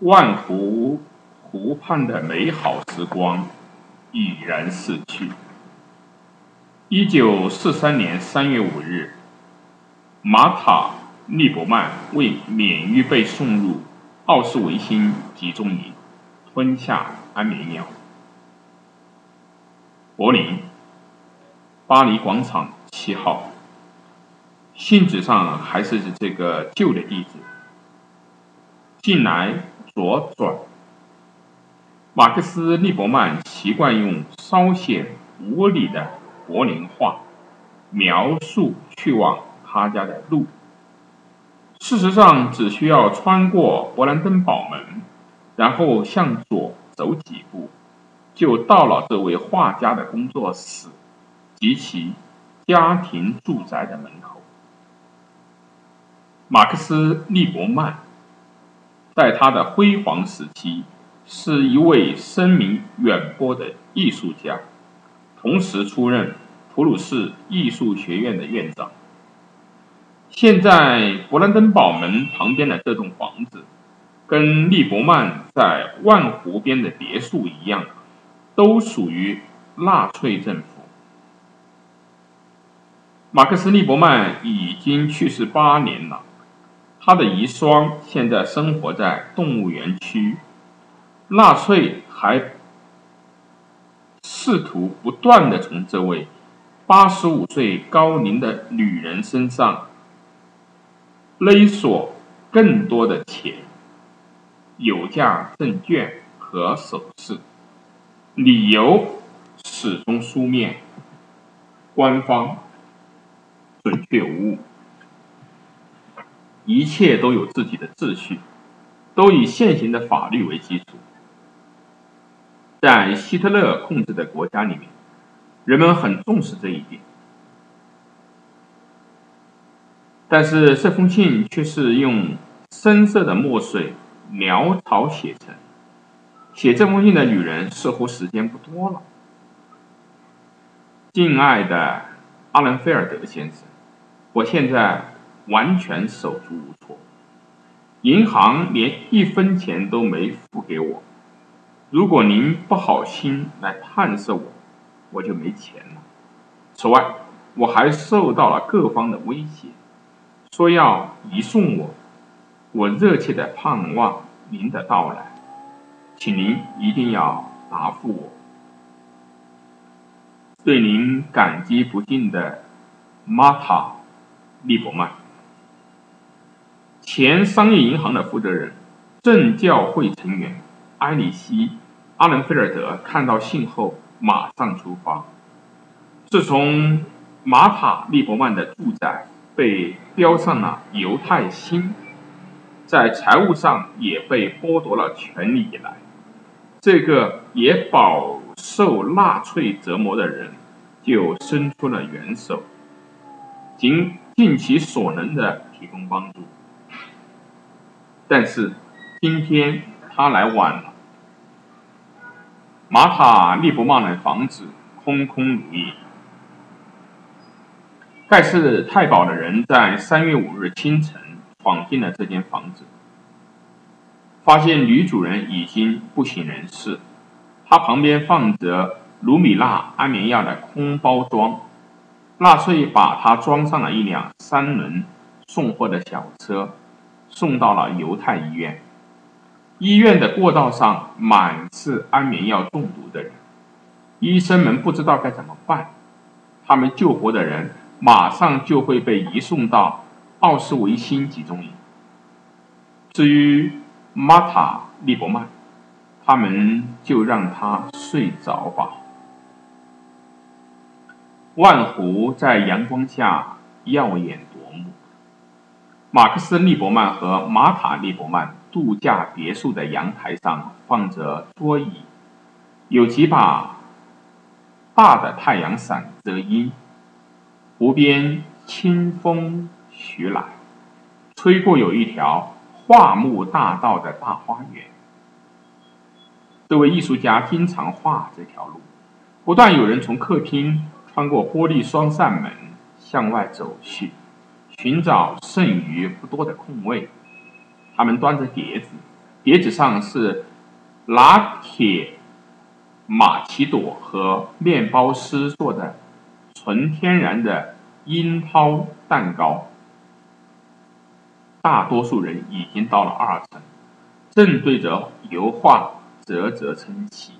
万湖湖畔的美好时光已然逝去。一九四三年三月五日，马塔·利伯曼为免于被送入奥斯维辛集中营，吞下安眠药。柏林，巴黎广场七号。信纸上还是这个旧的地址。近来左转。马克思·利伯曼习惯用稍显无理的柏林话描述去往他家的路。事实上，只需要穿过勃兰登堡门，然后向左走几步，就到了这位画家的工作室及其家庭住宅的门口。马克思·利伯曼。在他的辉煌时期，是一位声名远播的艺术家，同时出任普鲁士艺术学院的院长。现在勃兰登堡门旁边的这栋房子，跟利伯曼在万湖边的别墅一样，都属于纳粹政府。马克思·利伯曼已经去世八年了。他的遗孀现在生活在动物园区，纳粹还试图不断的从这位八十五岁高龄的女人身上勒索更多的钱、有价证券和首饰，理由始终书面、官方、准确无误。一切都有自己的秩序，都以现行的法律为基础。在希特勒控制的国家里面，人们很重视这一点。但是这封信却是用深色的墨水潦草写成。写这封信的女人似乎时间不多了。敬爱的阿伦菲尔德先生，我现在。完全手足无措，银行连一分钱都没付给我。如果您不好心来探视我，我就没钱了。此外，我还受到了各方的威胁，说要移送我。我热切的盼望您的到来，请您一定要答复我。对您感激不尽的，玛塔·利伯曼。前商业银行的负责人、正教会成员埃里希·阿伦菲尔德看到信后，马上出发。自从马塔·利伯曼的住宅被标上了犹太星，在财务上也被剥夺了权利以来，这个也饱受纳粹折磨的人就伸出了援手，尽尽其所能的提供帮助。但是今天他来晚了。马塔·利伯曼的房子空空如也。盖世太保的人在三月五日清晨闯进了这间房子，发现女主人已经不省人事，她旁边放着卢米娜安眠药的空包装。纳粹把她装上了一辆三轮送货的小车。送到了犹太医院，医院的过道上满是安眠药中毒的人，医生们不知道该怎么办。他们救活的人马上就会被移送到奥斯维辛集中营。至于玛塔·利伯曼，他们就让他睡着吧。万湖在阳光下耀眼。马克思·利伯曼和玛塔·利伯曼度假别墅的阳台上放着桌椅，有几把大的太阳伞遮阴。湖边清风徐来，吹过有一条桦木大道的大花园。这位艺术家经常画这条路，不断有人从客厅穿过玻璃双扇门向外走去。寻找剩余不多的空位，他们端着碟子，碟子上是拿铁玛奇朵和面包师做的纯天然的樱桃蛋糕。大多数人已经到了二层，正对着油画啧啧称奇。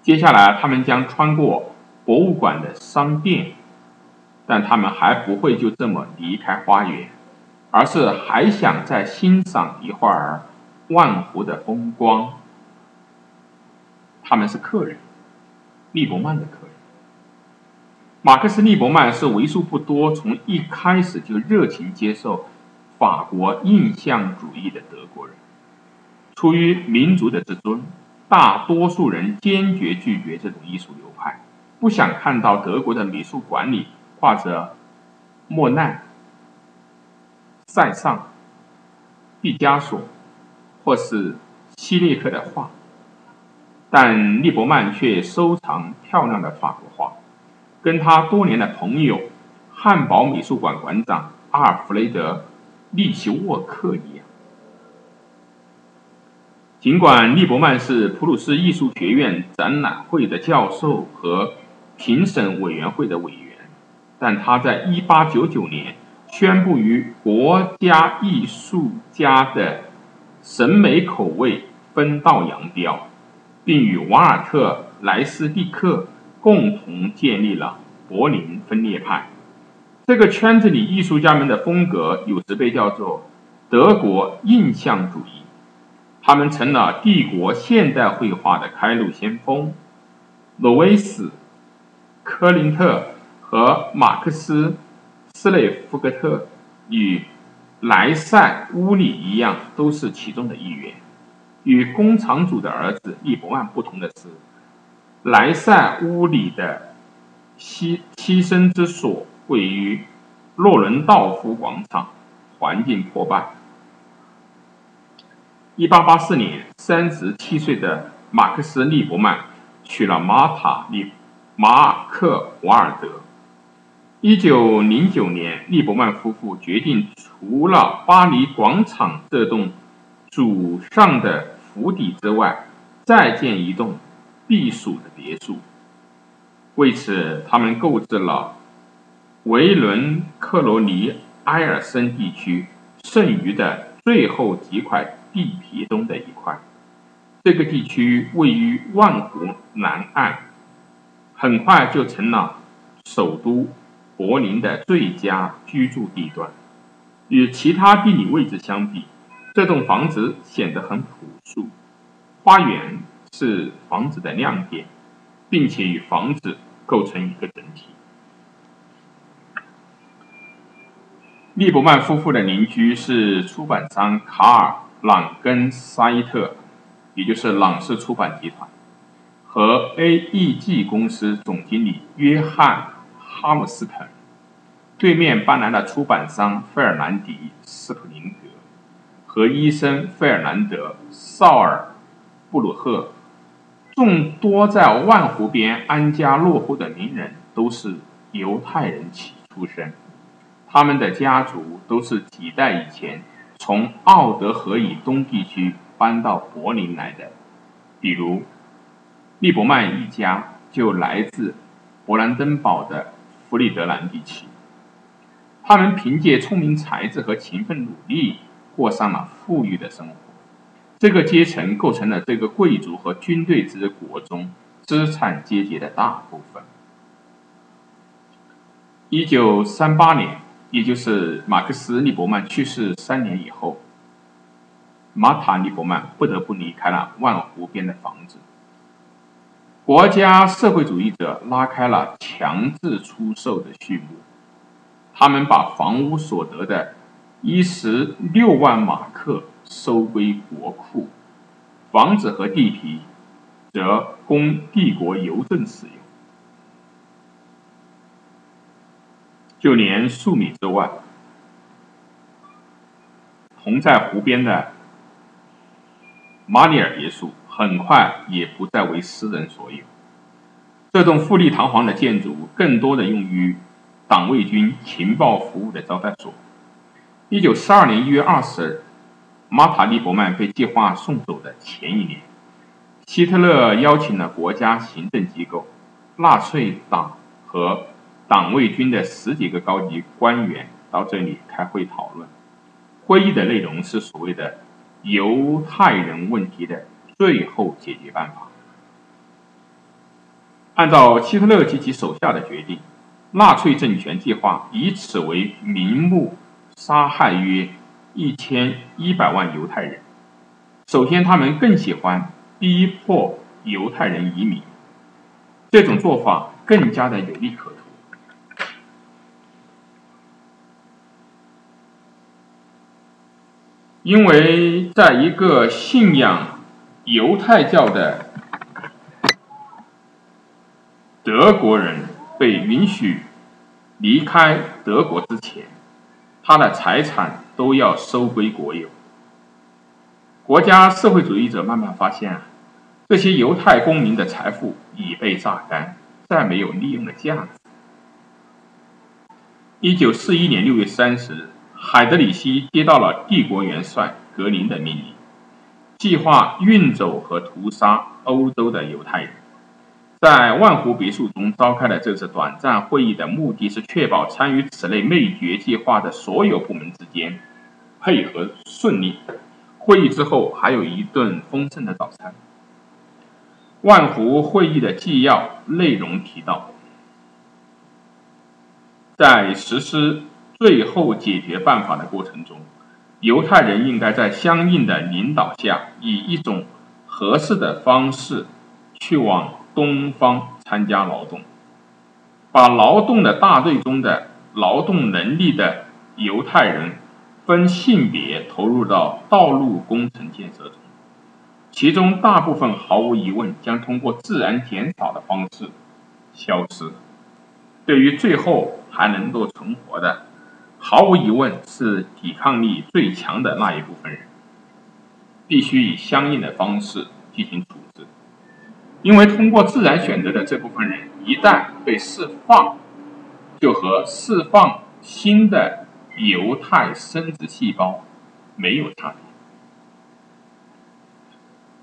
接下来，他们将穿过博物馆的商店，但他们还不会就这么离开花园，而是还想再欣赏一会儿万湖的风光。他们是客人，利伯曼的客人。马克思·利伯曼是为数不多从一开始就热情接受。法国印象主义的德国人，出于民族的自尊，大多数人坚决拒绝这种艺术流派，不想看到德国的美术馆里画着莫奈、塞尚、毕加索或是希利克的画。但利伯曼却收藏漂亮的法国画，跟他多年的朋友汉堡美术馆馆长阿尔弗雷德。利奇沃克一样。尽管利伯曼是普鲁士艺术学院展览会的教授和评审委员会的委员，但他在1899年宣布与国家艺术家的审美口味分道扬镳，并与瓦尔特莱斯蒂克共同建立了柏林分裂派。这个圈子里艺术家们的风格有时被叫做德国印象主义，他们成了帝国现代绘画的开路先锋。罗威斯、科林特和马克思·斯内福格特与莱塞乌里一样，都是其中的一员。与工厂主的儿子利伯曼不同的是，莱塞乌里的栖栖身之所。位于洛伦道夫广场，环境破败。一八八四年，三十七岁的马克思·利伯曼娶了玛塔·利马克·瓦尔德。一九零九年，利伯曼夫妇决定，除了巴黎广场这栋主上的府邸之外，再建一栋避暑的别墅。为此，他们购置了。维伦克罗尼埃尔森地区剩余的最后几块地皮中的一块，这个地区位于万湖南岸，很快就成了首都柏林的最佳居住地段。与其他地理位置相比，这栋房子显得很朴素。花园是房子的亮点，并且与房子构成一个整体。利伯曼夫妇的邻居是出版商卡尔·朗根塞特，也就是朗氏出版集团，和 A.E.G 公司总经理约翰·哈姆斯滕。对面搬来了出版商费尔南迪·斯普林格和医生费尔南德·绍尔布鲁赫。众多在万湖边安家落户的名人都是犹太人起出身。他们的家族都是几代以前从奥德河以东地区搬到柏林来的，比如利伯曼一家就来自勃兰登堡的弗里德兰地区。他们凭借聪明才智和勤奋努力过上了富裕的生活。这个阶层构成了这个贵族和军队之国中资产阶级的大部分。一九三八年。也就是马克思·利伯曼去世三年以后，马塔·利伯曼不得不离开了万湖边的房子。国家社会主义者拉开了强制出售的序幕，他们把房屋所得的一十六万马克收归国库，房子和地皮则供帝国邮政使用。就连数米之外，同在湖边的马里尔别墅，很快也不再为私人所有。这栋富丽堂皇的建筑，更多的用于党卫军情报服务的招待所。一九四二年一月二十日，马塔利伯曼被计划送走的前一年，希特勒邀请了国家行政机构、纳粹党和党卫军的十几个高级官员到这里开会讨论。会议的内容是所谓的犹太人问题的最后解决办法。按照希特勒及其手下的决定，纳粹政权计划以此为名目杀害约一千一百万犹太人。首先，他们更喜欢逼迫犹太人移民，这种做法更加的有利可图。因为在一个信仰犹太教的德国人被允许离开德国之前，他的财产都要收归国有。国家社会主义者慢慢发现，这些犹太公民的财富已被榨干，再没有利用的价值。一九四一年六月三十日。海德里希接到了帝国元帅格林的命令，计划运走和屠杀欧洲的犹太人。在万湖别墅中召开的这次短暂会议的目的是确保参与此类灭绝计划的所有部门之间配合顺利。会议之后还有一顿丰盛的早餐。万湖会议的纪要内容提到，在实施。最后解决办法的过程中，犹太人应该在相应的领导下，以一种合适的方式去往东方参加劳动，把劳动的大队中的劳动能力的犹太人分性别投入到道路工程建设中，其中大部分毫无疑问将通过自然减少的方式消失。对于最后还能够存活的，毫无疑问是抵抗力最强的那一部分人，必须以相应的方式进行处，因为通过自然选择的这部分人一旦被释放，就和释放新的犹太生殖细胞没有差别。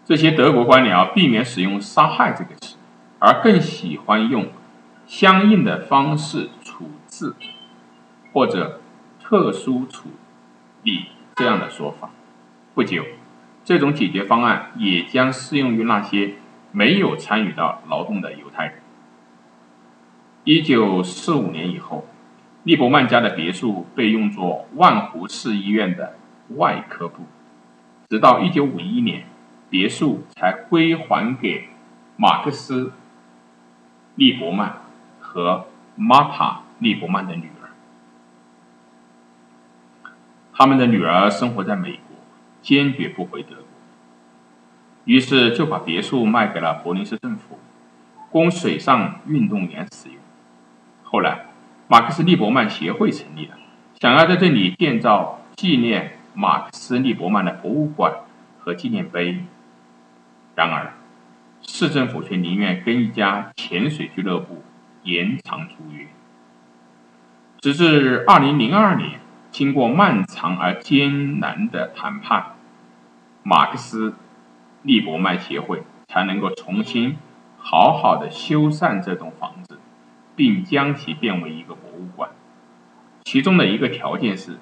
这些德国官僚避免使用“杀害”这个词，而更喜欢用“相应的方式处置”或者。特殊处理这样的说法，不久，这种解决方案也将适用于那些没有参与到劳动的犹太人。一九四五年以后，利伯曼家的别墅被用作万湖市医院的外科部，直到一九五一年，别墅才归还给马克思·利伯曼和玛塔·利伯曼的女儿。他们的女儿生活在美国，坚决不回德，于是就把别墅卖给了柏林市政府，供水上运动员使用。后来，马克思利伯曼协会成立了，想要在这里建造纪念马克思利伯曼的博物馆和纪念碑。然而，市政府却宁愿跟一家潜水俱乐部延长租约，直至二零零二年。经过漫长而艰难的谈判，马克思利伯曼协会才能够重新好好的修缮这栋房子，并将其变为一个博物馆。其中的一个条件是，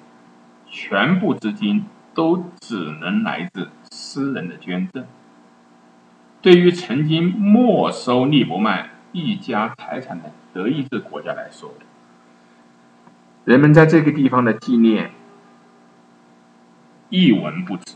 全部资金都只能来自私人的捐赠。对于曾经没收利伯曼一家财产的德意志国家来说，人们在这个地方的纪念一文不值。